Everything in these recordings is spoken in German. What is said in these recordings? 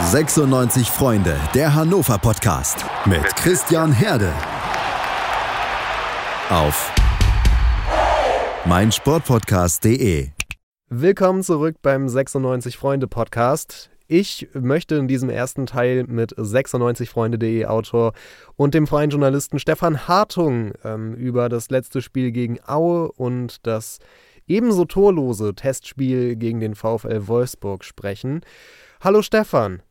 96 Freunde, der Hannover Podcast mit Christian Herde. Auf meinsportpodcast.de. Willkommen zurück beim 96 Freunde Podcast. Ich möchte in diesem ersten Teil mit 96freunde.de Autor und dem freien Journalisten Stefan Hartung ähm, über das letzte Spiel gegen Aue und das ebenso torlose Testspiel gegen den VfL Wolfsburg sprechen. Hallo Stefan.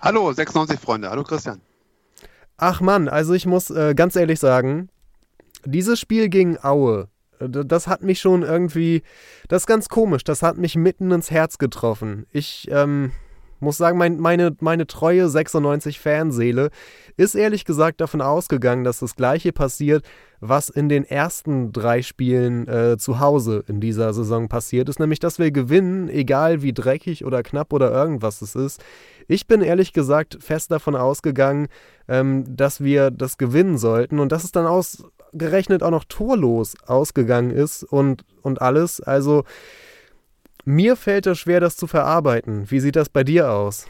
Hallo 96 Freunde, hallo Christian. Ach Mann, also ich muss äh, ganz ehrlich sagen, dieses Spiel gegen Aue, äh, das hat mich schon irgendwie, das ist ganz komisch, das hat mich mitten ins Herz getroffen. Ich, ähm, muss sagen, mein, meine, meine treue 96-Fanseele ist ehrlich gesagt davon ausgegangen, dass das gleiche passiert, was in den ersten drei Spielen äh, zu Hause in dieser Saison passiert ist, nämlich dass wir gewinnen, egal wie dreckig oder knapp oder irgendwas es ist. Ich bin ehrlich gesagt fest davon ausgegangen, ähm, dass wir das gewinnen sollten und dass es dann ausgerechnet auch noch torlos ausgegangen ist und, und alles. Also mir fällt es schwer, das zu verarbeiten. Wie sieht das bei dir aus?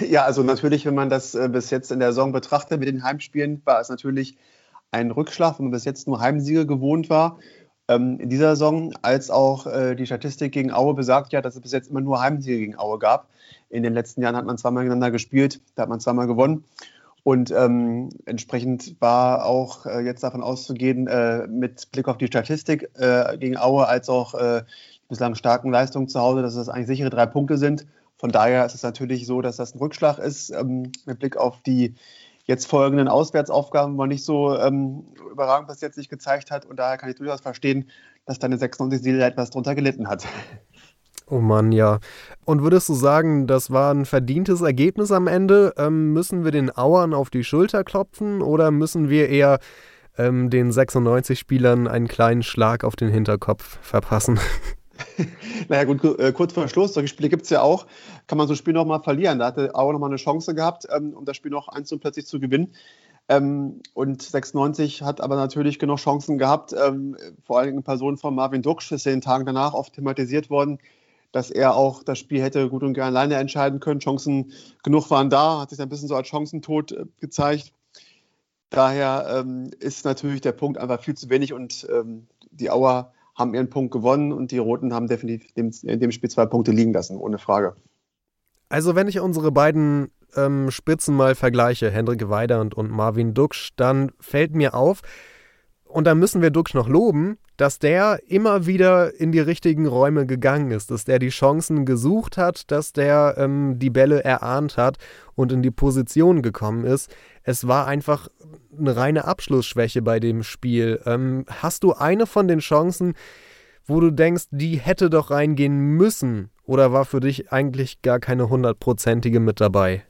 Ja, also natürlich, wenn man das äh, bis jetzt in der Saison betrachtet mit den Heimspielen, war es natürlich ein Rückschlag, wenn man bis jetzt nur Heimsiege gewohnt war. Ähm, in dieser Saison, als auch äh, die Statistik gegen Aue besagt ja, dass es bis jetzt immer nur Heimsiege gegen Aue gab. In den letzten Jahren hat man zweimal gegeneinander gespielt, da hat man zweimal gewonnen. Und ähm, entsprechend war auch äh, jetzt davon auszugehen, äh, mit Blick auf die Statistik gegen Aue als auch bislang starken Leistungen zu Hause, dass es eigentlich sichere drei Punkte sind. Von daher ist es natürlich so, dass das ein Rückschlag ist ähm, mit Blick auf die jetzt folgenden Auswärtsaufgaben, wo man nicht so ähm, überragend bis jetzt nicht gezeigt hat. Und daher kann ich durchaus verstehen, dass deine 96 Seele etwas drunter gelitten hat. Oh Mann, ja. Und würdest du sagen, das war ein verdientes Ergebnis am Ende? Ähm, müssen wir den Auern auf die Schulter klopfen oder müssen wir eher ähm, den 96 Spielern einen kleinen Schlag auf den Hinterkopf verpassen? naja, gut, äh, kurz vor Schluss, solche Spiele gibt es ja auch, kann man so ein Spiel nochmal verlieren. Da hatte Auer nochmal eine Chance gehabt, ähm, um das Spiel noch eins und plötzlich zu gewinnen. Ähm, und 96 hat aber natürlich genug Chancen gehabt, ähm, vor allem in Person von Marvin Duksch, ist in den Tagen danach oft thematisiert worden, dass er auch das Spiel hätte gut und gerne alleine entscheiden können. Chancen genug waren da, hat sich ein bisschen so als Chancentod äh, gezeigt. Daher ist natürlich der Punkt einfach viel zu wenig und die Auer haben ihren Punkt gewonnen und die Roten haben definitiv in dem Spiel zwei Punkte liegen lassen, ohne Frage. Also wenn ich unsere beiden ähm, Spitzen mal vergleiche, Hendrik Weidand und Marvin Duksch, dann fällt mir auf, und da müssen wir Duksch noch loben, dass der immer wieder in die richtigen Räume gegangen ist, dass der die Chancen gesucht hat, dass der ähm, die Bälle erahnt hat und in die Position gekommen ist. Es war einfach eine reine Abschlussschwäche bei dem Spiel. Ähm, hast du eine von den Chancen, wo du denkst, die hätte doch reingehen müssen? Oder war für dich eigentlich gar keine hundertprozentige mit dabei?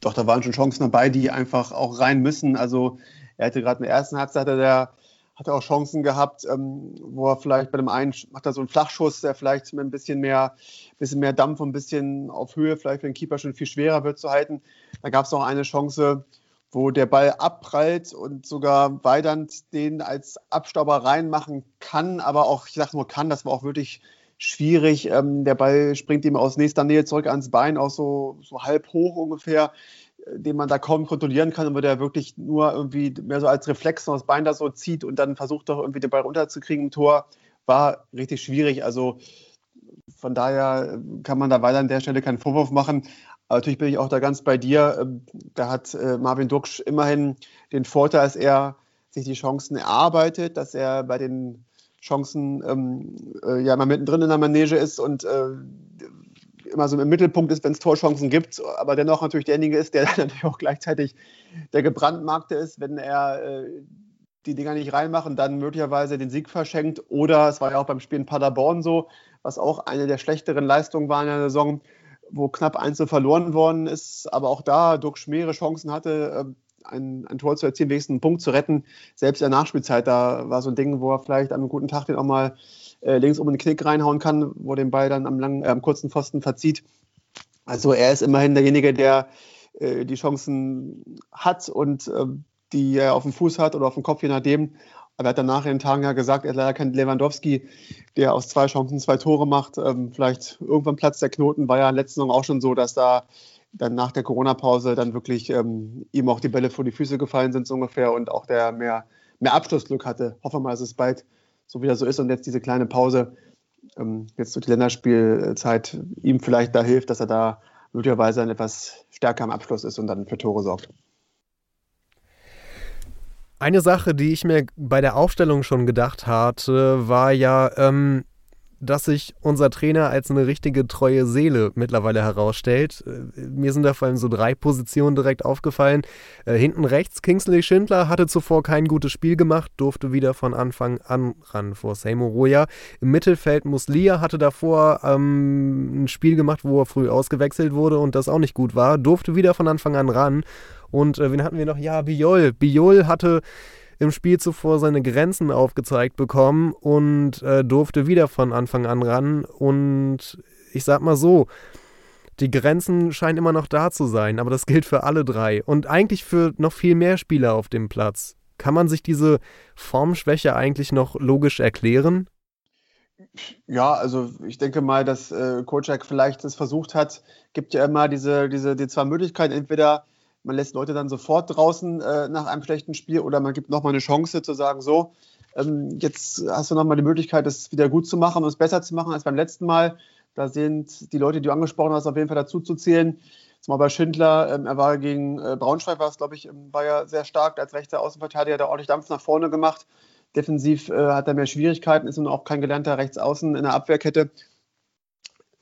Doch, da waren schon Chancen dabei, die einfach auch rein müssen. Also er hatte gerade in der ersten Halbzeit der hat er auch Chancen gehabt, ähm, wo er vielleicht bei dem einen macht er so einen Flachschuss, der vielleicht mit ein bisschen mehr, bisschen mehr Dampf und ein bisschen auf Höhe vielleicht für den Keeper schon viel schwerer wird zu halten. Da gab es noch eine Chance, wo der Ball abprallt und sogar Weidand den als Abstauber reinmachen kann, aber auch, ich sage nur kann, das war auch wirklich schwierig. Ähm, der Ball springt ihm aus nächster Nähe zurück ans Bein, auch so, so halb hoch ungefähr den man da kaum kontrollieren kann wo der wirklich nur irgendwie mehr so als Reflex noch das Bein da so zieht und dann versucht doch irgendwie den Ball runterzukriegen im Tor, war richtig schwierig. Also von daher kann man da weiter an der Stelle keinen Vorwurf machen. Aber natürlich bin ich auch da ganz bei dir. Ähm, da hat äh, Marvin Duksch immerhin den Vorteil, dass er sich die Chancen erarbeitet, dass er bei den Chancen ähm, äh, ja immer mittendrin in der Manege ist und äh, immer so im Mittelpunkt ist, wenn es Torchancen gibt, aber dennoch natürlich derjenige ist, der natürlich auch gleichzeitig der gebrandmarkte ist, wenn er äh, die Dinger nicht reinmacht und dann möglicherweise den Sieg verschenkt. Oder es war ja auch beim Spiel in Paderborn so, was auch eine der schlechteren Leistungen war in der Saison, wo knapp eins verloren worden ist, aber auch da Dirk Schmere Chancen hatte, äh, ein, ein, Tor zu erzielen, wenigstens einen Punkt zu retten. Selbst in der Nachspielzeit, da war so ein Ding, wo er vielleicht an einem guten Tag den auch mal äh, links um den Knick reinhauen kann, wo den Ball dann am, langen, äh, kurzen Pfosten verzieht. Also er ist immerhin derjenige, der äh, die Chancen hat und äh, die er auf dem Fuß hat oder auf dem Kopf, je nachdem. Aber er hat danach in den Tagen ja gesagt, er hat leider keinen Lewandowski, der aus zwei Chancen zwei Tore macht. Ähm, vielleicht irgendwann platzt der Knoten. War ja letzten Saison auch schon so, dass da dann nach der Corona-Pause dann wirklich ähm, ihm auch die Bälle vor die Füße gefallen sind, so ungefähr, und auch der mehr, mehr Abschlussglück hatte. Hoffen wir mal, dass es bald so wieder so ist und jetzt diese kleine Pause, ähm, jetzt durch die Länderspielzeit, ihm vielleicht da hilft, dass er da möglicherweise dann etwas stärker am Abschluss ist und dann für Tore sorgt. Eine Sache, die ich mir bei der Aufstellung schon gedacht hatte, war ja, ähm, dass sich unser Trainer als eine richtige treue Seele mittlerweile herausstellt. Äh, mir sind da vor allem so drei Positionen direkt aufgefallen. Äh, hinten rechts, Kingsley Schindler hatte zuvor kein gutes Spiel gemacht, durfte wieder von Anfang an ran vor Seymour Roya. Im Mittelfeld Muslia hatte davor ähm, ein Spiel gemacht, wo er früh ausgewechselt wurde und das auch nicht gut war, durfte wieder von Anfang an ran. Und äh, wen hatten wir noch? Ja, Biol. Biol hatte im Spiel zuvor seine Grenzen aufgezeigt bekommen und äh, durfte wieder von Anfang an ran. Und ich sag mal so, die Grenzen scheinen immer noch da zu sein, aber das gilt für alle drei und eigentlich für noch viel mehr Spieler auf dem Platz. Kann man sich diese Formschwäche eigentlich noch logisch erklären? Ja, also ich denke mal, dass äh, Kocak vielleicht es versucht hat, gibt ja immer diese, diese die zwei Möglichkeiten, entweder man lässt Leute dann sofort draußen äh, nach einem schlechten Spiel oder man gibt nochmal eine Chance zu sagen, so, ähm, jetzt hast du nochmal die Möglichkeit, das wieder gut zu machen und es besser zu machen als beim letzten Mal. Da sind die Leute, die du angesprochen hast, auf jeden Fall dazu zu zählen. Zumal bei Schindler, ähm, er war gegen äh, Braunschweig, war es, glaube ich, ähm, war ja sehr stark als rechter Außenverteidiger, hat er ordentlich Dampf nach vorne gemacht. Defensiv äh, hat er mehr Schwierigkeiten, ist nun auch kein gelernter Rechtsaußen in der Abwehrkette.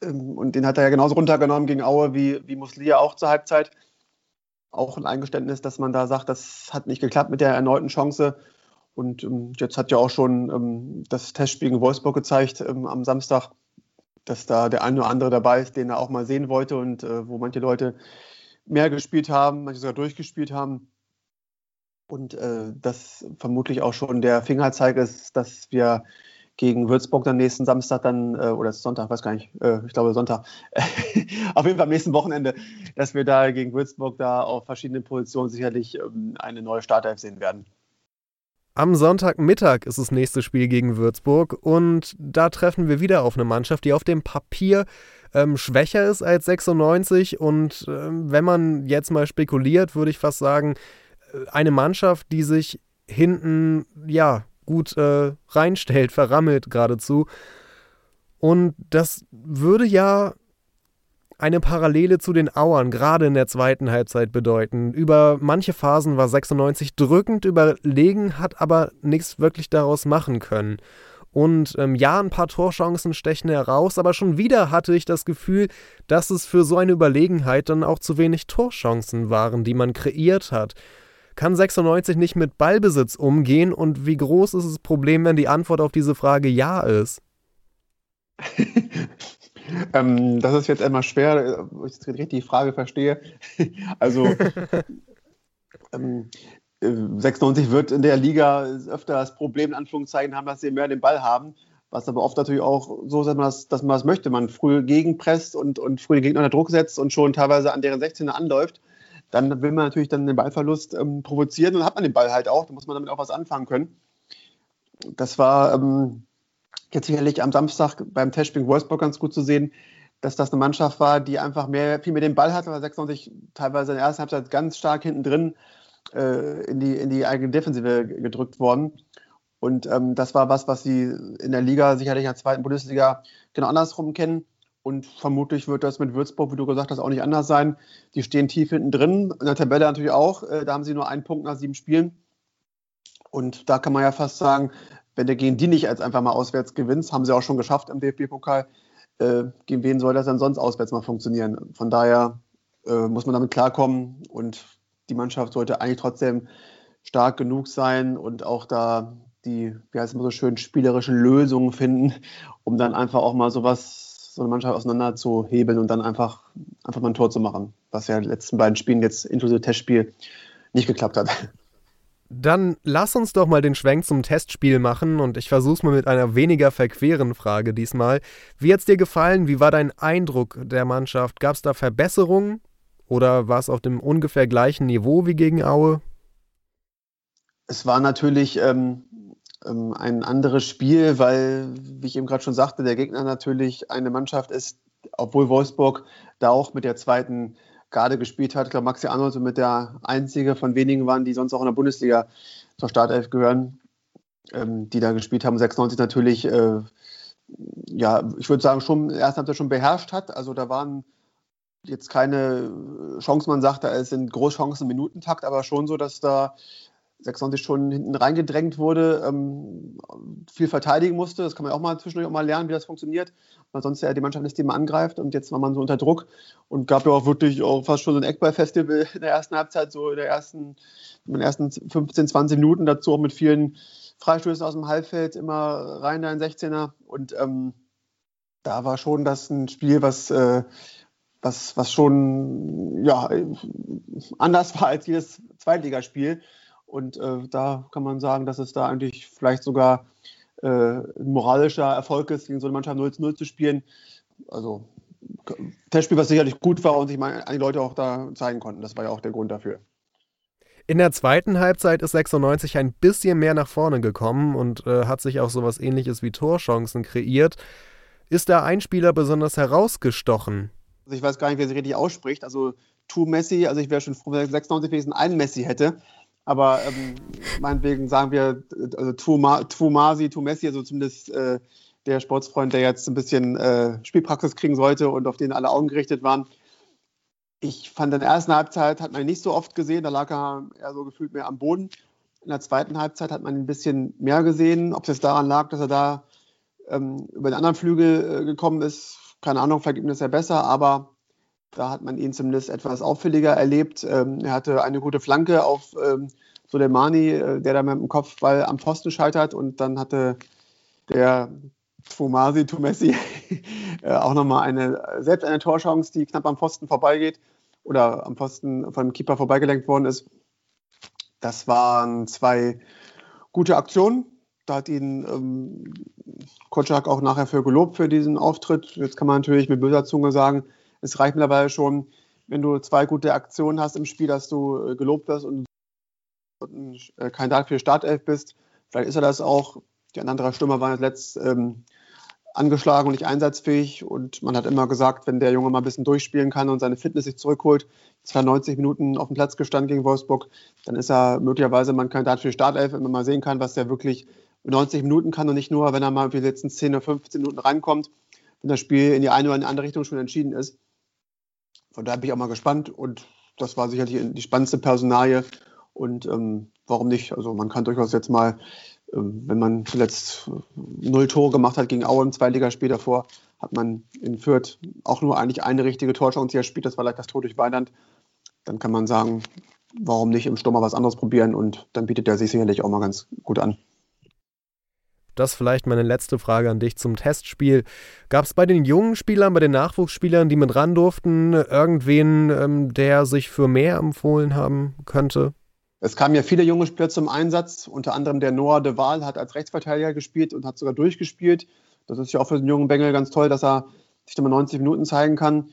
Ähm, und den hat er ja genauso runtergenommen gegen Aue wie, wie Muslia auch zur Halbzeit auch ein Eingeständnis, dass man da sagt, das hat nicht geklappt mit der erneuten Chance. Und ähm, jetzt hat ja auch schon ähm, das Testspiel gegen Wolfsburg gezeigt ähm, am Samstag, dass da der eine oder andere dabei ist, den er auch mal sehen wollte und äh, wo manche Leute mehr gespielt haben, manche sogar durchgespielt haben. Und äh, das vermutlich auch schon der Fingerzeig ist, dass wir gegen Würzburg dann nächsten Samstag dann, äh, oder Sonntag, weiß gar nicht, äh, ich glaube Sonntag, auf jeden Fall am nächsten Wochenende, dass wir da gegen Würzburg da auf verschiedenen Positionen sicherlich ähm, eine neue Startelf sehen werden. Am Sonntagmittag ist das nächste Spiel gegen Würzburg und da treffen wir wieder auf eine Mannschaft, die auf dem Papier ähm, schwächer ist als 96 und ähm, wenn man jetzt mal spekuliert, würde ich fast sagen, äh, eine Mannschaft, die sich hinten, ja, gut äh, reinstellt, verrammelt geradezu. Und das würde ja eine Parallele zu den Auern gerade in der zweiten Halbzeit bedeuten. Über manche Phasen war 96 drückend überlegen, hat aber nichts wirklich daraus machen können. Und ähm, ja, ein paar Torchancen stechen heraus, aber schon wieder hatte ich das Gefühl, dass es für so eine Überlegenheit dann auch zu wenig Torchancen waren, die man kreiert hat. Kann 96 nicht mit Ballbesitz umgehen und wie groß ist das Problem, wenn die Antwort auf diese Frage ja ist? ähm, das ist jetzt einmal schwer, ob ich jetzt richtig die Frage verstehe. also ähm, 96 äh, wird in der Liga öfter das Problem, in Anführungszeichen, haben, dass sie mehr den Ball haben. Was aber oft natürlich auch so ist, dass man das, dass man das möchte. Man früh gegenpresst und, und früh den Gegner unter Druck setzt und schon teilweise an deren 16er anläuft dann will man natürlich dann den Ballverlust ähm, provozieren und dann hat man den Ball halt auch. Da muss man damit auch was anfangen können. Das war ähm, jetzt sicherlich am Samstag beim Testspiel Wolfsburg ganz gut zu sehen, dass das eine Mannschaft war, die einfach mehr, viel mehr den Ball hatte, weil 96 teilweise in der ersten Halbzeit ganz stark hinten drin äh, in, die, in die eigene Defensive gedrückt worden. Und ähm, das war was, was sie in der Liga sicherlich in der zweiten Bundesliga genau andersrum kennen. Und vermutlich wird das mit Würzburg, wie du gesagt hast, auch nicht anders sein. Die stehen tief hinten drin, in der Tabelle natürlich auch. Äh, da haben sie nur einen Punkt nach sieben Spielen. Und da kann man ja fast sagen, wenn du gegen die nicht als einfach mal auswärts gewinnst, haben sie auch schon geschafft im DFB-Pokal, äh, gegen wen soll das dann sonst auswärts mal funktionieren? Von daher äh, muss man damit klarkommen und die Mannschaft sollte eigentlich trotzdem stark genug sein und auch da die, wie heißt es immer so schön, spielerischen Lösungen finden, um dann einfach auch mal sowas so eine Mannschaft auseinander zu hebeln und dann einfach, einfach mal ein Tor zu machen, was ja in den letzten beiden Spielen jetzt inklusive Testspiel nicht geklappt hat. Dann lass uns doch mal den Schwenk zum Testspiel machen und ich versuch's mal mit einer weniger verqueren Frage diesmal. Wie hat's dir gefallen? Wie war dein Eindruck der Mannschaft? Gab's da Verbesserungen oder war es auf dem ungefähr gleichen Niveau wie gegen Aue? Es war natürlich ähm, ähm, ein anderes Spiel, weil, wie ich eben gerade schon sagte, der Gegner natürlich eine Mannschaft ist, obwohl Wolfsburg da auch mit der zweiten Garde gespielt hat. Ich glaube, Maxi Arnold so mit der einzige von wenigen waren, die sonst auch in der Bundesliga zur Startelf gehören, ähm, die da gespielt haben. 96 natürlich, äh, ja, ich würde sagen, schon erst hat er schon beherrscht hat. Also da waren jetzt keine Chancen, man sagte, es sind Großchancen im Minutentakt, aber schon so, dass da 96 schon hinten reingedrängt wurde, ähm, viel verteidigen musste. Das kann man auch mal zwischendurch auch mal lernen, wie das funktioniert. Weil sonst ja die Mannschaft die man angreift und jetzt war man so unter Druck und gab ja auch wirklich auch fast schon so ein Eckball-Festival in der ersten Halbzeit, so in, der ersten, in den ersten 15, 20 Minuten, dazu auch mit vielen Freistößen aus dem Halbfeld, immer rein da in 16er und ähm, da war schon das ein Spiel, was, äh, was, was schon ja, anders war als jedes Zweitligaspiel. Und äh, da kann man sagen, dass es da eigentlich vielleicht sogar äh, ein moralischer Erfolg ist, gegen so eine Mannschaft 0 zu 0 zu spielen. Also Testspiel, was sicherlich gut war und sich mal die Leute auch da zeigen konnten. Das war ja auch der Grund dafür. In der zweiten Halbzeit ist 96 ein bisschen mehr nach vorne gekommen und äh, hat sich auch sowas ähnliches wie Torchancen kreiert. Ist da ein Spieler besonders herausgestochen? Also ich weiß gar nicht, wer sie richtig ausspricht. Also Tu Messi, also ich wäre schon froh, wenn 96 wenigstens einen Messi hätte. Aber ähm, meinetwegen sagen wir also Twumasi, Messi, also zumindest äh, der Sportsfreund, der jetzt ein bisschen äh, Spielpraxis kriegen sollte und auf den alle Augen gerichtet waren. Ich fand in der ersten Halbzeit hat man ihn nicht so oft gesehen, da lag er eher so gefühlt mehr am Boden. In der zweiten Halbzeit hat man ihn ein bisschen mehr gesehen. Ob es jetzt daran lag, dass er da ähm, über den anderen Flügel äh, gekommen ist, keine Ahnung, vielleicht ihm das ja besser, aber da hat man ihn zumindest etwas auffälliger erlebt. Ähm, er hatte eine gute Flanke auf ähm, Soleimani, äh, der da mit dem Kopfball am Pfosten scheitert. Und dann hatte der Fumasi Tumessi äh, auch nochmal eine, selbst eine Torchance, die knapp am Pfosten vorbeigeht oder am Pfosten von dem Keeper vorbeigelenkt worden ist. Das waren zwei gute Aktionen. Da hat ihn ähm, Kotschak auch nachher für gelobt für diesen Auftritt. Jetzt kann man natürlich mit böser Zunge sagen, es reicht mittlerweile schon, wenn du zwei gute Aktionen hast im Spiel, dass du äh, gelobt wirst und, äh, Kandidat für Startelf bist. Vielleicht ist er das auch. Die anderen Stürmer waren jetzt ähm, angeschlagen und nicht einsatzfähig. Und man hat immer gesagt, wenn der Junge mal ein bisschen durchspielen kann und seine Fitness sich zurückholt, zwar 90 Minuten auf dem Platz gestanden gegen Wolfsburg, dann ist er möglicherweise mal ein Kandidat für Startelf, wenn man mal sehen kann, was der wirklich 90 Minuten kann und nicht nur, wenn er mal für die letzten 10 oder 15 Minuten reinkommt, wenn das Spiel in die eine oder die andere Richtung schon entschieden ist. Von daher bin ich auch mal gespannt und das war sicherlich die spannendste Personalie. Und ähm, warum nicht? Also man kann durchaus jetzt mal, ähm, wenn man zuletzt null Tore gemacht hat gegen Aue im Zweitligaspiel davor, hat man in Fürth auch nur eigentlich eine richtige Torchance, die er spielt. Das war leicht das Tor durch Weiland. Dann kann man sagen, warum nicht im Sturm mal was anderes probieren und dann bietet er sich sicherlich auch mal ganz gut an. Das vielleicht meine letzte Frage an dich zum Testspiel. Gab es bei den jungen Spielern, bei den Nachwuchsspielern, die mit ran durften, irgendwen, ähm, der sich für mehr empfohlen haben könnte? Es kamen ja viele junge Spieler zum Einsatz, unter anderem der Noah de Waal hat als Rechtsverteidiger gespielt und hat sogar durchgespielt. Das ist ja auch für den jungen Bengel ganz toll, dass er sich mal 90 Minuten zeigen kann.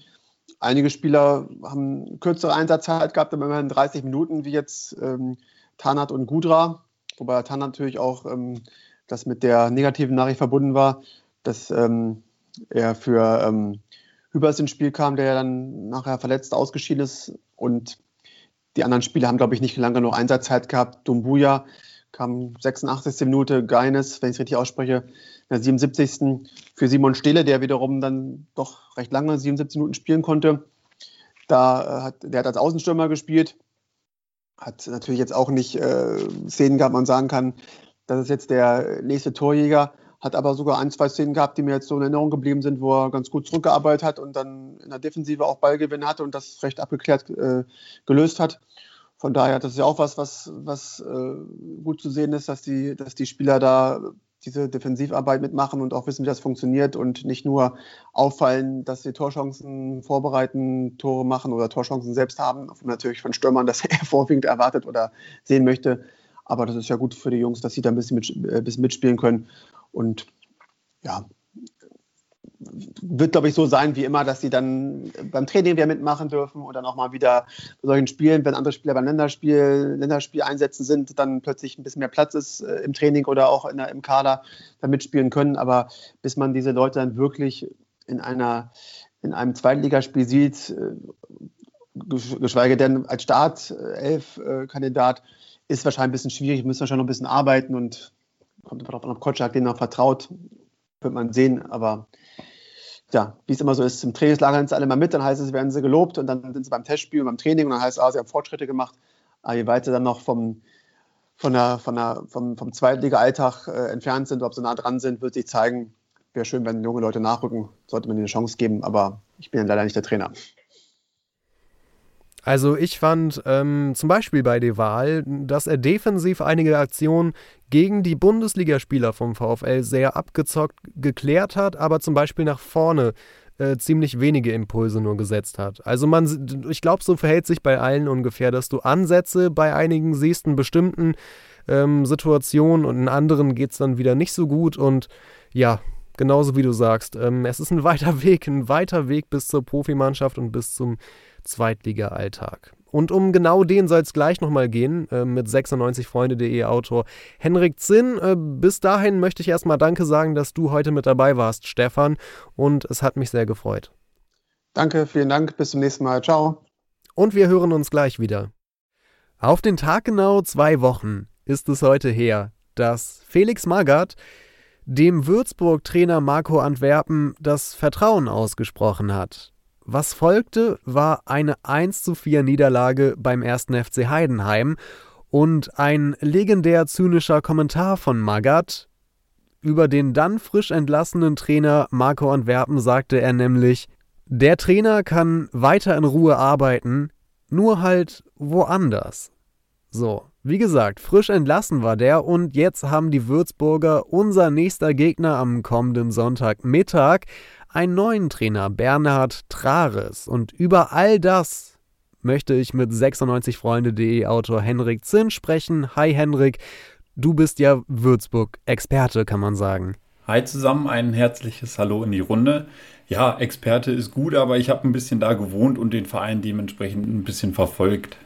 Einige Spieler haben kürzere Einsatzzeit gehabt, aber immerhin 30 Minuten, wie jetzt ähm, Tanat und Gudra. Wobei Tanat natürlich auch ähm, das mit der negativen Nachricht verbunden war, dass ähm, er für ähm, Hübers ins Spiel kam, der ja dann nachher verletzt ausgeschieden ist. Und die anderen Spieler haben, glaube ich, nicht lange genug Einsatzzeit gehabt. Dumbuya kam 86. Minute, Geines, wenn ich es richtig ausspreche, in der 77. für Simon Stehle, der wiederum dann doch recht lange, 77 Minuten spielen konnte. Da äh, hat, der hat als Außenstürmer gespielt, hat natürlich jetzt auch nicht äh, Szenen gehabt, man sagen kann, das ist jetzt der nächste Torjäger, hat aber sogar ein, zwei Szenen gehabt, die mir jetzt so in Erinnerung geblieben sind, wo er ganz gut zurückgearbeitet hat und dann in der Defensive auch Ballgewinn hatte und das recht abgeklärt äh, gelöst hat. Von daher, das ist ja auch was, was, was äh, gut zu sehen ist, dass die, dass die Spieler da diese Defensivarbeit mitmachen und auch wissen, wie das funktioniert und nicht nur auffallen, dass sie Torchancen vorbereiten, Tore machen oder Torchancen selbst haben, natürlich von Stürmern das er vorwiegend erwartet oder sehen möchte, aber das ist ja gut für die Jungs, dass sie da ein bisschen, mit, äh, bisschen mitspielen können. Und ja, wird, glaube ich, so sein wie immer, dass sie dann beim Training wieder mitmachen dürfen und dann auch mal wieder bei solchen Spielen, wenn andere Spieler beim Länderspiel, Länderspiel einsetzen sind, dann plötzlich ein bisschen mehr Platz ist äh, im Training oder auch der, im Kader dann mitspielen können. Aber bis man diese Leute dann wirklich in einer in einem Zweitligaspiel sieht, äh, geschweige denn als Startelf-Kandidat, ist wahrscheinlich ein bisschen schwierig, müssen schon noch ein bisschen arbeiten und kommt einfach darauf an, ob Kotschak den noch vertraut, wird man sehen, aber ja, wie es immer so ist, im Trainingslager sind sie alle mal mit, dann heißt es, werden sie gelobt und dann sind sie beim Testspiel und beim Training und dann heißt es, ah, sie haben Fortschritte gemacht. Aber je weiter dann noch vom, von der, von der, vom, vom Zweitliga-Alltag äh, entfernt sind, ob sie nah dran sind, wird sich zeigen. Wäre schön, wenn junge Leute nachrücken, sollte man ihnen eine Chance geben, aber ich bin ja leider nicht der Trainer. Also ich fand ähm, zum Beispiel bei De Waal, dass er defensiv einige Aktionen gegen die Bundesligaspieler vom VfL sehr abgezockt geklärt hat, aber zum Beispiel nach vorne äh, ziemlich wenige Impulse nur gesetzt hat. Also man, ich glaube, so verhält sich bei allen ungefähr, dass du Ansätze bei einigen siehst in bestimmten ähm, Situationen und in anderen geht es dann wieder nicht so gut und ja, genauso wie du sagst, ähm, es ist ein weiter Weg, ein weiter Weg bis zur Profimannschaft und bis zum Zweitliga-Alltag. Und um genau den soll es gleich nochmal gehen äh, mit 96freunde.de Autor Henrik Zinn. Äh, bis dahin möchte ich erstmal Danke sagen, dass du heute mit dabei warst, Stefan. Und es hat mich sehr gefreut. Danke, vielen Dank. Bis zum nächsten Mal. Ciao. Und wir hören uns gleich wieder. Auf den Tag genau zwei Wochen ist es heute her, dass Felix Magath dem Würzburg-Trainer Marco Antwerpen das Vertrauen ausgesprochen hat. Was folgte, war eine 1 zu 4 Niederlage beim 1. FC Heidenheim und ein legendär zynischer Kommentar von Magath. Über den dann frisch entlassenen Trainer Marco Antwerpen sagte er nämlich, der Trainer kann weiter in Ruhe arbeiten, nur halt woanders. So, wie gesagt, frisch entlassen war der und jetzt haben die Würzburger unser nächster Gegner am kommenden Sonntagmittag einen neuen Trainer, Bernhard Trares. Und über all das möchte ich mit 96freunde.de Autor Henrik Zinn sprechen. Hi Henrik, du bist ja Würzburg-Experte, kann man sagen. Hi zusammen, ein herzliches Hallo in die Runde. Ja, Experte ist gut, aber ich habe ein bisschen da gewohnt und den Verein dementsprechend ein bisschen verfolgt.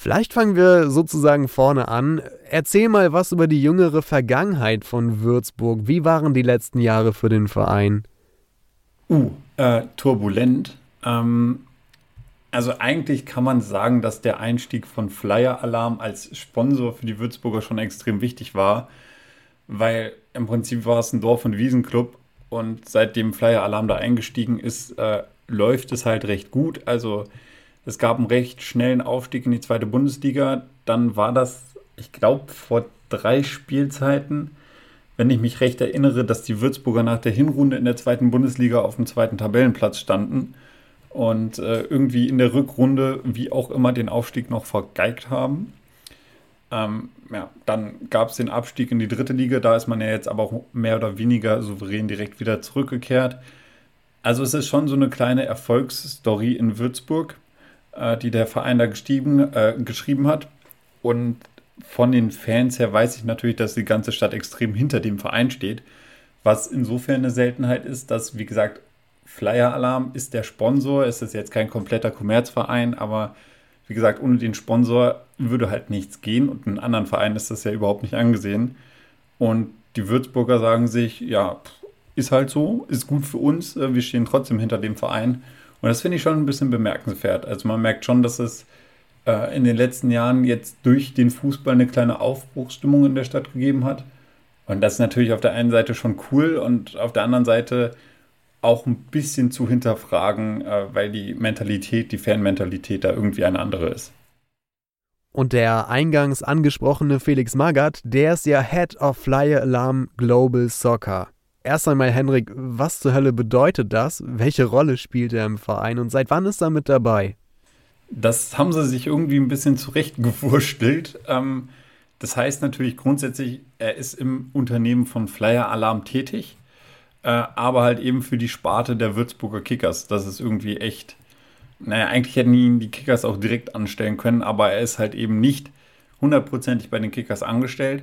Vielleicht fangen wir sozusagen vorne an. Erzähl mal was über die jüngere Vergangenheit von Würzburg. Wie waren die letzten Jahre für den Verein? Uh, äh, turbulent. Ähm, also eigentlich kann man sagen, dass der Einstieg von Flyer Alarm als Sponsor für die Würzburger schon extrem wichtig war, weil im Prinzip war es ein Dorf- und Wiesenclub und seitdem Flyer Alarm da eingestiegen ist, äh, läuft es halt recht gut. Also es gab einen recht schnellen Aufstieg in die zweite Bundesliga. Dann war das, ich glaube, vor drei Spielzeiten wenn ich mich recht erinnere, dass die Würzburger nach der Hinrunde in der zweiten Bundesliga auf dem zweiten Tabellenplatz standen und äh, irgendwie in der Rückrunde, wie auch immer, den Aufstieg noch vergeigt haben. Ähm, ja, dann gab es den Abstieg in die dritte Liga, da ist man ja jetzt aber auch mehr oder weniger souverän direkt wieder zurückgekehrt. Also es ist schon so eine kleine Erfolgsstory in Würzburg, die der Verein da gestiegen, äh, geschrieben hat. Und von den Fans her weiß ich natürlich, dass die ganze Stadt extrem hinter dem Verein steht. Was insofern eine Seltenheit ist, dass, wie gesagt, Flyer Alarm ist der Sponsor. Es ist jetzt kein kompletter Kommerzverein, aber wie gesagt, ohne den Sponsor würde halt nichts gehen und in anderen Vereinen ist das ja überhaupt nicht angesehen. Und die Würzburger sagen sich, ja, ist halt so, ist gut für uns, äh, wir stehen trotzdem hinter dem Verein. Und das finde ich schon ein bisschen bemerkenswert. Also man merkt schon, dass es äh, in den letzten Jahren jetzt durch den Fußball eine kleine Aufbruchsstimmung in der Stadt gegeben hat. Und das ist natürlich auf der einen Seite schon cool und auf der anderen Seite auch ein bisschen zu hinterfragen, äh, weil die Mentalität, die Fanmentalität da irgendwie eine andere ist. Und der eingangs angesprochene Felix Magath, der ist ja Head of Flyer Alarm Global Soccer. Erst einmal, Henrik, was zur Hölle bedeutet das? Welche Rolle spielt er im Verein und seit wann ist er mit dabei? Das haben sie sich irgendwie ein bisschen zurechtgewurstelt. Ähm, das heißt natürlich grundsätzlich, er ist im Unternehmen von Flyer Alarm tätig, äh, aber halt eben für die Sparte der Würzburger Kickers. Das ist irgendwie echt. Naja, eigentlich hätten ihn die Kickers auch direkt anstellen können, aber er ist halt eben nicht hundertprozentig bei den Kickers angestellt.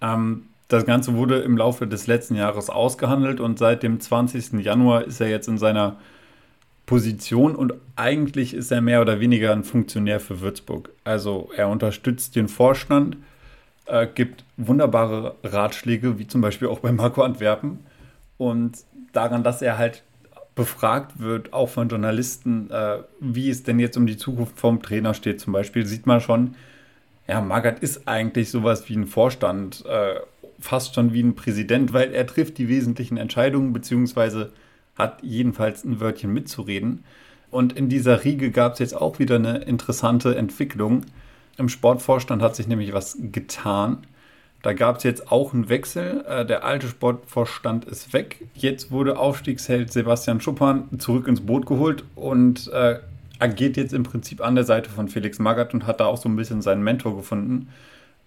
Ähm, das Ganze wurde im Laufe des letzten Jahres ausgehandelt und seit dem 20. Januar ist er jetzt in seiner Position und eigentlich ist er mehr oder weniger ein Funktionär für Würzburg. Also er unterstützt den Vorstand, äh, gibt wunderbare Ratschläge, wie zum Beispiel auch bei Marco Antwerpen. Und daran, dass er halt befragt wird, auch von Journalisten, äh, wie es denn jetzt um die Zukunft vom Trainer steht, zum Beispiel, sieht man schon, ja, Magath ist eigentlich sowas wie ein Vorstand, äh, fast schon wie ein Präsident, weil er trifft die wesentlichen Entscheidungen, beziehungsweise hat jedenfalls ein Wörtchen mitzureden. Und in dieser Riege gab es jetzt auch wieder eine interessante Entwicklung. Im Sportvorstand hat sich nämlich was getan. Da gab es jetzt auch einen Wechsel. Äh, der alte Sportvorstand ist weg. Jetzt wurde Aufstiegsheld Sebastian Schuppan zurück ins Boot geholt und äh, agiert jetzt im Prinzip an der Seite von Felix Magath und hat da auch so ein bisschen seinen Mentor gefunden.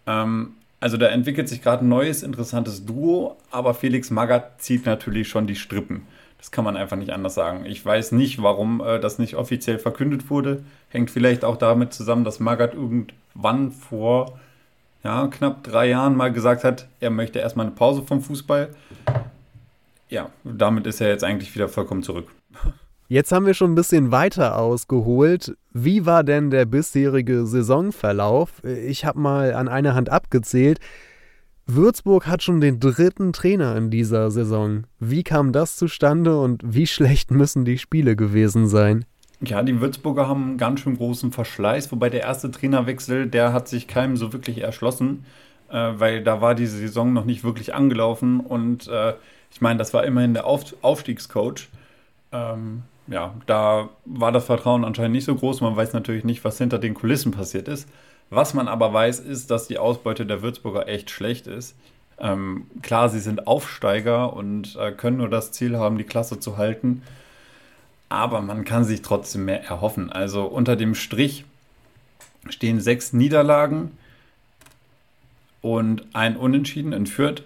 Ähm, also da entwickelt sich gerade ein neues, interessantes Duo, aber Felix Magath zieht natürlich schon die Strippen. Das kann man einfach nicht anders sagen. Ich weiß nicht, warum äh, das nicht offiziell verkündet wurde. Hängt vielleicht auch damit zusammen, dass Magath irgendwann vor ja, knapp drei Jahren mal gesagt hat, er möchte erstmal eine Pause vom Fußball. Ja, damit ist er jetzt eigentlich wieder vollkommen zurück. Jetzt haben wir schon ein bisschen weiter ausgeholt. Wie war denn der bisherige Saisonverlauf? Ich habe mal an einer Hand abgezählt. Würzburg hat schon den dritten Trainer in dieser Saison. Wie kam das zustande und wie schlecht müssen die Spiele gewesen sein? Ja, die Würzburger haben einen ganz schön großen Verschleiß, wobei der erste Trainerwechsel, der hat sich keinem so wirklich erschlossen, äh, weil da war diese Saison noch nicht wirklich angelaufen und äh, ich meine, das war immerhin der Auf Aufstiegscoach. Ähm, ja, da war das Vertrauen anscheinend nicht so groß. Man weiß natürlich nicht, was hinter den Kulissen passiert ist. Was man aber weiß, ist, dass die Ausbeute der Würzburger echt schlecht ist. Ähm, klar, sie sind Aufsteiger und äh, können nur das Ziel haben, die Klasse zu halten aber man kann sich trotzdem mehr erhoffen. Also unter dem Strich stehen sechs Niederlagen und ein Unentschieden in Fürth.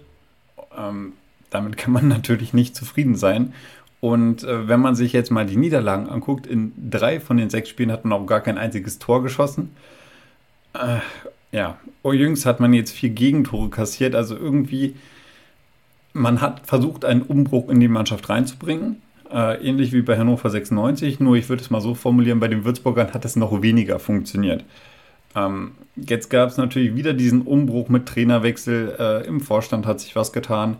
Ähm, damit kann man natürlich nicht zufrieden sein. Und äh, wenn man sich jetzt mal die Niederlagen anguckt, in drei von den sechs Spielen hat man auch gar kein einziges Tor geschossen. Äh, ja, jüngst hat man jetzt vier Gegentore kassiert. Also irgendwie, man hat versucht, einen Umbruch in die Mannschaft reinzubringen. Äh, ähnlich wie bei Hannover 96, nur ich würde es mal so formulieren, bei den Würzburgern hat es noch weniger funktioniert. Ähm, jetzt gab es natürlich wieder diesen Umbruch mit Trainerwechsel. Äh, Im Vorstand hat sich was getan.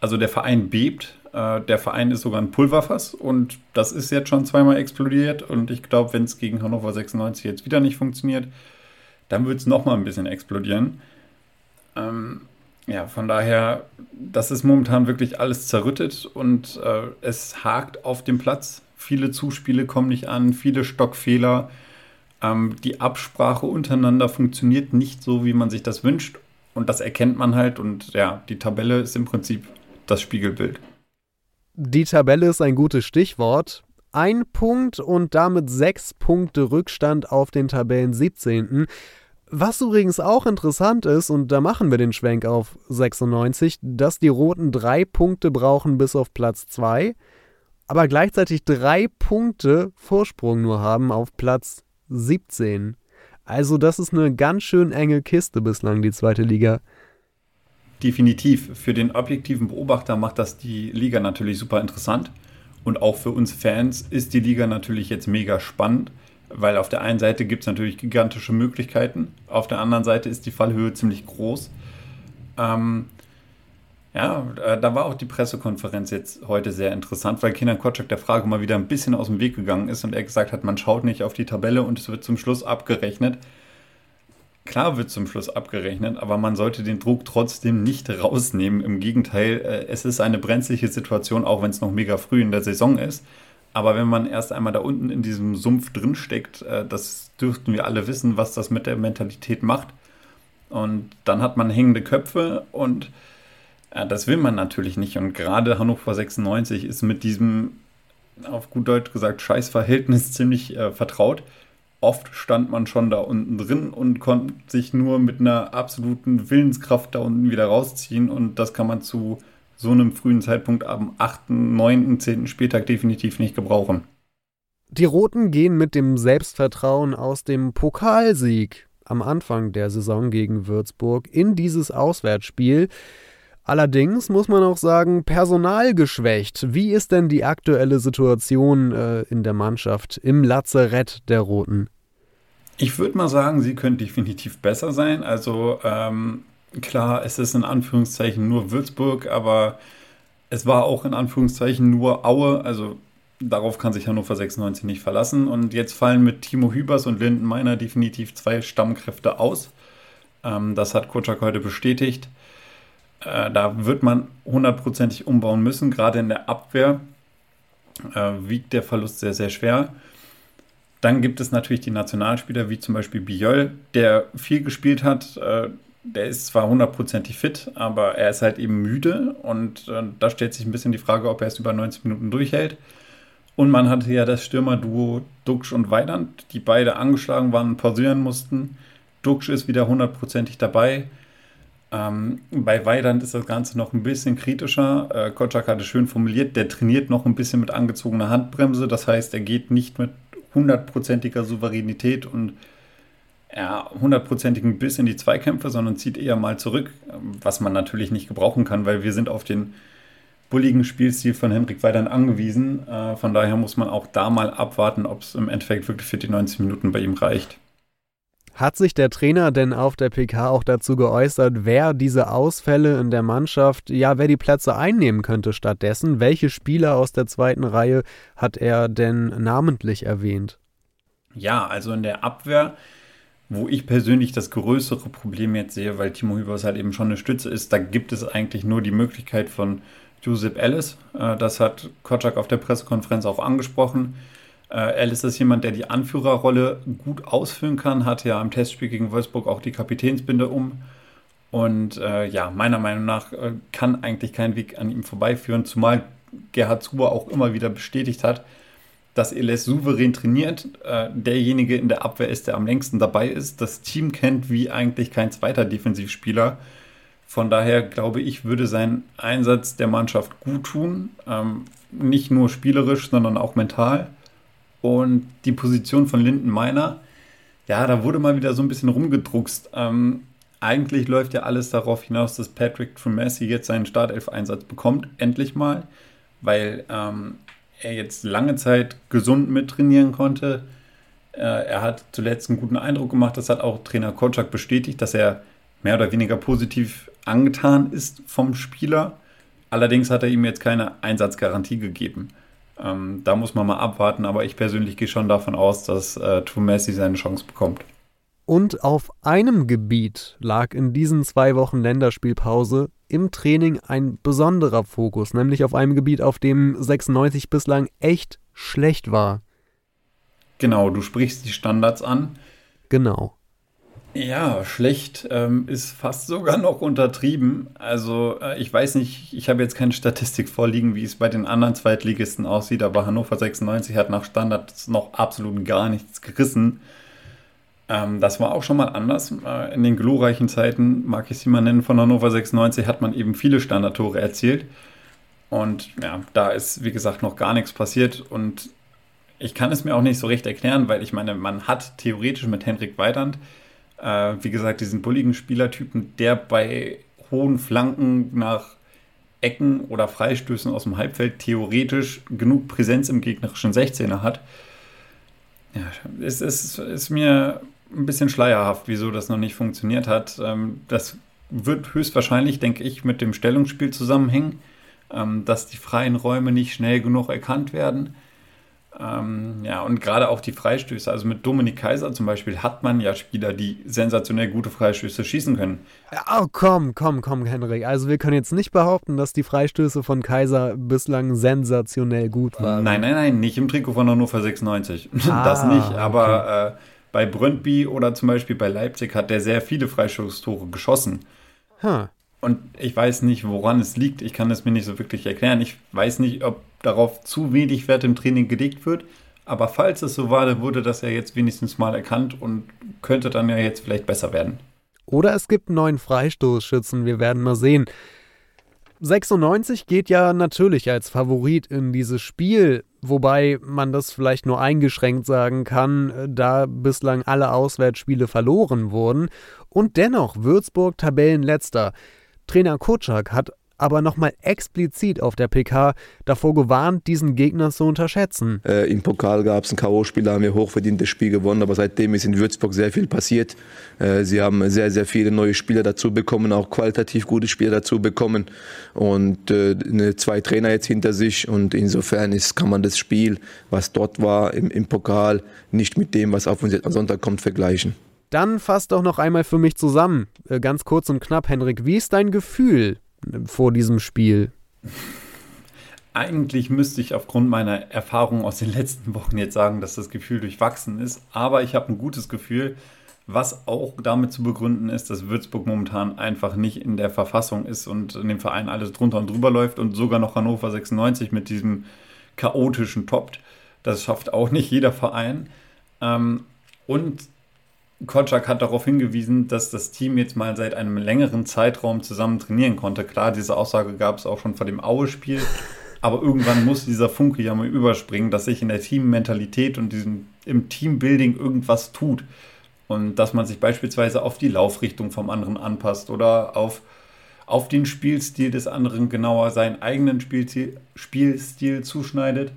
Also der Verein bebt. Äh, der Verein ist sogar ein Pulverfass und das ist jetzt schon zweimal explodiert. Und ich glaube, wenn es gegen Hannover 96 jetzt wieder nicht funktioniert, dann wird es nochmal ein bisschen explodieren. Ähm, ja, von daher, das ist momentan wirklich alles zerrüttet und äh, es hakt auf dem Platz. Viele Zuspiele kommen nicht an, viele Stockfehler. Ähm, die Absprache untereinander funktioniert nicht so, wie man sich das wünscht. Und das erkennt man halt. Und ja, die Tabelle ist im Prinzip das Spiegelbild. Die Tabelle ist ein gutes Stichwort. Ein Punkt und damit sechs Punkte Rückstand auf den Tabellen 17. Was übrigens auch interessant ist, und da machen wir den Schwenk auf 96, dass die Roten drei Punkte brauchen bis auf Platz 2, aber gleichzeitig drei Punkte Vorsprung nur haben auf Platz 17. Also das ist eine ganz schön enge Kiste bislang, die zweite Liga. Definitiv. Für den objektiven Beobachter macht das die Liga natürlich super interessant. Und auch für uns Fans ist die Liga natürlich jetzt mega spannend weil auf der einen Seite gibt es natürlich gigantische Möglichkeiten, auf der anderen Seite ist die Fallhöhe ziemlich groß. Ähm, ja, äh, da war auch die Pressekonferenz jetzt heute sehr interessant, weil Kinan Kotschak der Frage mal wieder ein bisschen aus dem Weg gegangen ist und er gesagt hat, man schaut nicht auf die Tabelle und es wird zum Schluss abgerechnet. Klar wird zum Schluss abgerechnet, aber man sollte den Druck trotzdem nicht rausnehmen. Im Gegenteil, äh, es ist eine brenzliche Situation, auch wenn es noch mega früh in der Saison ist. Aber wenn man erst einmal da unten in diesem Sumpf drinsteckt, äh, das dürften wir alle wissen, was das mit der Mentalität macht. Und dann hat man hängende Köpfe und das will man natürlich nicht. Und gerade Hannover 96 ist mit diesem, auf gut Deutsch gesagt, Scheißverhältnis ziemlich äh, vertraut. Oft stand man schon da unten drin und konnte sich nur mit einer absoluten Willenskraft da unten wieder rausziehen. Und das kann man zu so einem frühen Zeitpunkt am 8., 9., 10. Spieltag definitiv nicht gebrauchen. Die Roten gehen mit dem Selbstvertrauen aus dem Pokalsieg am Anfang der Saison gegen Würzburg in dieses Auswärtsspiel. Allerdings muss man auch sagen, personalgeschwächt. Wie ist denn die aktuelle Situation äh, in der Mannschaft im Lazarett der Roten? Ich würde mal sagen, sie könnte definitiv besser sein. Also ähm, klar, es ist in Anführungszeichen nur Würzburg, aber es war auch in Anführungszeichen nur Aue. Also darauf kann sich Hannover 96 nicht verlassen. Und jetzt fallen mit Timo Hübers und Linden Meiner definitiv zwei Stammkräfte aus. Ähm, das hat Kutschak heute bestätigt. Äh, da wird man hundertprozentig umbauen müssen. Gerade in der Abwehr äh, wiegt der Verlust sehr, sehr schwer. Dann gibt es natürlich die Nationalspieler, wie zum Beispiel Biol, der viel gespielt hat. Äh, der ist zwar hundertprozentig fit, aber er ist halt eben müde. Und äh, da stellt sich ein bisschen die Frage, ob er es über 90 Minuten durchhält. Und man hatte ja das Stürmerduo Duxch und Weidand, die beide angeschlagen waren und pausieren mussten. Duxch ist wieder hundertprozentig dabei. Ähm, bei Weidand ist das Ganze noch ein bisschen kritischer. Äh, Kotschak hatte schön formuliert, der trainiert noch ein bisschen mit angezogener Handbremse. Das heißt, er geht nicht mit hundertprozentiger Souveränität und ja, hundertprozentigen Biss in die Zweikämpfe, sondern zieht eher mal zurück, was man natürlich nicht gebrauchen kann, weil wir sind auf den bulligen Spielstil von Henrik Weidern angewiesen. Äh, von daher muss man auch da mal abwarten, ob es im Endeffekt wirklich für die 90 Minuten bei ihm reicht. Hat sich der Trainer denn auf der PK auch dazu geäußert, wer diese Ausfälle in der Mannschaft, ja, wer die Plätze einnehmen könnte stattdessen? Welche Spieler aus der zweiten Reihe hat er denn namentlich erwähnt? Ja, also in der Abwehr, wo ich persönlich das größere Problem jetzt sehe, weil Timo Hübers halt eben schon eine Stütze ist, da gibt es eigentlich nur die Möglichkeit von Josep Ellis. Äh, das hat Kotschak auf der Pressekonferenz auch angesprochen. Äh, Ellis ist jemand, der die Anführerrolle gut ausfüllen kann, hatte ja im Testspiel gegen Wolfsburg auch die Kapitänsbinde um. Und äh, ja, meiner Meinung nach äh, kann eigentlich kein Weg an ihm vorbeiführen, zumal Gerhard Zuber auch immer wieder bestätigt hat, dass Eles souverän trainiert, äh, derjenige in der Abwehr ist, der am längsten dabei ist, das Team kennt wie eigentlich kein zweiter Defensivspieler von daher glaube ich, würde sein Einsatz der Mannschaft gut tun. Ähm, nicht nur spielerisch, sondern auch mental. Und die Position von Linden Meiner, ja, da wurde mal wieder so ein bisschen rumgedruckst. Ähm, eigentlich läuft ja alles darauf hinaus, dass Patrick Tremessi jetzt seinen Startelf-Einsatz bekommt, endlich mal, weil ähm, er jetzt lange Zeit gesund mittrainieren konnte. Äh, er hat zuletzt einen guten Eindruck gemacht, das hat auch Trainer Kotschak bestätigt, dass er mehr oder weniger positiv angetan ist vom Spieler. Allerdings hat er ihm jetzt keine Einsatzgarantie gegeben. Ähm, da muss man mal abwarten, aber ich persönlich gehe schon davon aus, dass äh, Messi seine Chance bekommt. Und auf einem Gebiet lag in diesen zwei Wochen Länderspielpause im Training ein besonderer Fokus, nämlich auf einem Gebiet, auf dem 96 bislang echt schlecht war. Genau, du sprichst die Standards an. Genau. Ja, schlecht ähm, ist fast sogar noch untertrieben. Also äh, ich weiß nicht, ich habe jetzt keine Statistik vorliegen, wie es bei den anderen Zweitligisten aussieht, aber Hannover 96 hat nach Standards noch absolut gar nichts gerissen. Ähm, das war auch schon mal anders. Äh, in den glorreichen Zeiten, mag ich sie mal nennen, von Hannover 96 hat man eben viele Standardtore erzielt. Und ja, da ist, wie gesagt, noch gar nichts passiert. Und ich kann es mir auch nicht so recht erklären, weil ich meine, man hat theoretisch mit Henrik Weidand äh, wie gesagt, diesen bulligen Spielertypen, der bei hohen Flanken nach Ecken oder Freistößen aus dem Halbfeld theoretisch genug Präsenz im gegnerischen 16er hat. Ja, es ist, ist mir ein bisschen schleierhaft, wieso das noch nicht funktioniert hat. Ähm, das wird höchstwahrscheinlich, denke ich, mit dem Stellungsspiel zusammenhängen, ähm, dass die freien Räume nicht schnell genug erkannt werden. Ähm, ja, und gerade auch die Freistöße. Also mit Dominik Kaiser zum Beispiel hat man ja Spieler, die sensationell gute Freistöße schießen können. Oh, komm, komm, komm, Henrik. Also wir können jetzt nicht behaupten, dass die Freistöße von Kaiser bislang sensationell gut waren. Nein, nein, nein, nicht im Trikot von Hannover 96. Ah, das nicht, aber okay. äh, bei Brøndby oder zum Beispiel bei Leipzig hat der sehr viele Freistoßtore geschossen. Huh. Und ich weiß nicht, woran es liegt. Ich kann es mir nicht so wirklich erklären. Ich weiß nicht, ob darauf zu wenig Wert im Training gelegt wird. Aber falls es so war, dann wurde das ja jetzt wenigstens mal erkannt und könnte dann ja jetzt vielleicht besser werden. Oder es gibt einen neuen Freistoßschützen, wir werden mal sehen. 96 geht ja natürlich als Favorit in dieses Spiel, wobei man das vielleicht nur eingeschränkt sagen kann, da bislang alle Auswärtsspiele verloren wurden. Und dennoch Würzburg Tabellenletzter. Trainer Kotschak hat aber nochmal explizit auf der PK davor gewarnt, diesen Gegner zu unterschätzen. Äh, Im Pokal gab es ein K.O.-Spiel, da haben wir hochverdientes Spiel gewonnen, aber seitdem ist in Würzburg sehr viel passiert. Äh, sie haben sehr, sehr viele neue Spieler dazu bekommen, auch qualitativ gute Spieler dazu bekommen und äh, eine, zwei Trainer jetzt hinter sich und insofern ist, kann man das Spiel, was dort war im, im Pokal, nicht mit dem, was auf uns jetzt am Sonntag kommt, vergleichen. Dann fass doch noch einmal für mich zusammen, äh, ganz kurz und knapp, Henrik. Wie ist dein Gefühl vor diesem Spiel? Eigentlich müsste ich aufgrund meiner Erfahrungen aus den letzten Wochen jetzt sagen, dass das Gefühl durchwachsen ist. Aber ich habe ein gutes Gefühl, was auch damit zu begründen ist, dass Würzburg momentan einfach nicht in der Verfassung ist und in dem Verein alles drunter und drüber läuft und sogar noch Hannover 96 mit diesem chaotischen toppt. Das schafft auch nicht jeder Verein. Ähm, und Kotschak hat darauf hingewiesen, dass das Team jetzt mal seit einem längeren Zeitraum zusammen trainieren konnte. Klar, diese Aussage gab es auch schon vor dem Aue-Spiel, aber irgendwann muss dieser Funke ja mal überspringen, dass sich in der Teammentalität und diesem, im Teambuilding irgendwas tut. Und dass man sich beispielsweise auf die Laufrichtung vom anderen anpasst oder auf, auf den Spielstil des anderen genauer seinen eigenen Spielstil, Spielstil zuschneidet.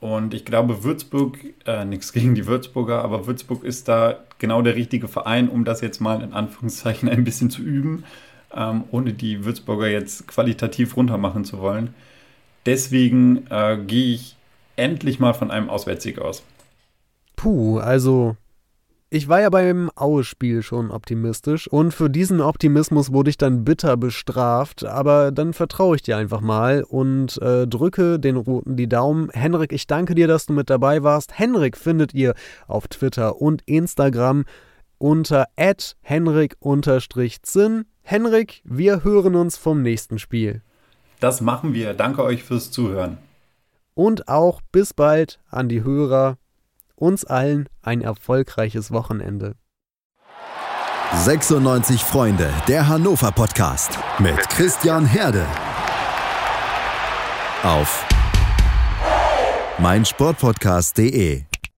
Und ich glaube, Würzburg, äh, nichts gegen die Würzburger, aber Würzburg ist da genau der richtige Verein, um das jetzt mal in Anführungszeichen ein bisschen zu üben, ähm, ohne die Würzburger jetzt qualitativ runtermachen zu wollen. Deswegen äh, gehe ich endlich mal von einem Auswärtssieg aus. Puh, also ich war ja beim Aue-Spiel schon optimistisch und für diesen Optimismus wurde ich dann bitter bestraft, aber dann vertraue ich dir einfach mal und äh, drücke den Roten die Daumen. Henrik, ich danke dir, dass du mit dabei warst. Henrik findet ihr auf Twitter und Instagram unter henrik-zinn. Henrik, wir hören uns vom nächsten Spiel. Das machen wir. Danke euch fürs Zuhören. Und auch bis bald an die Hörer uns allen ein erfolgreiches Wochenende. 96 Freunde, der Hannover Podcast mit Christian Herde. Auf meinsportpodcast.de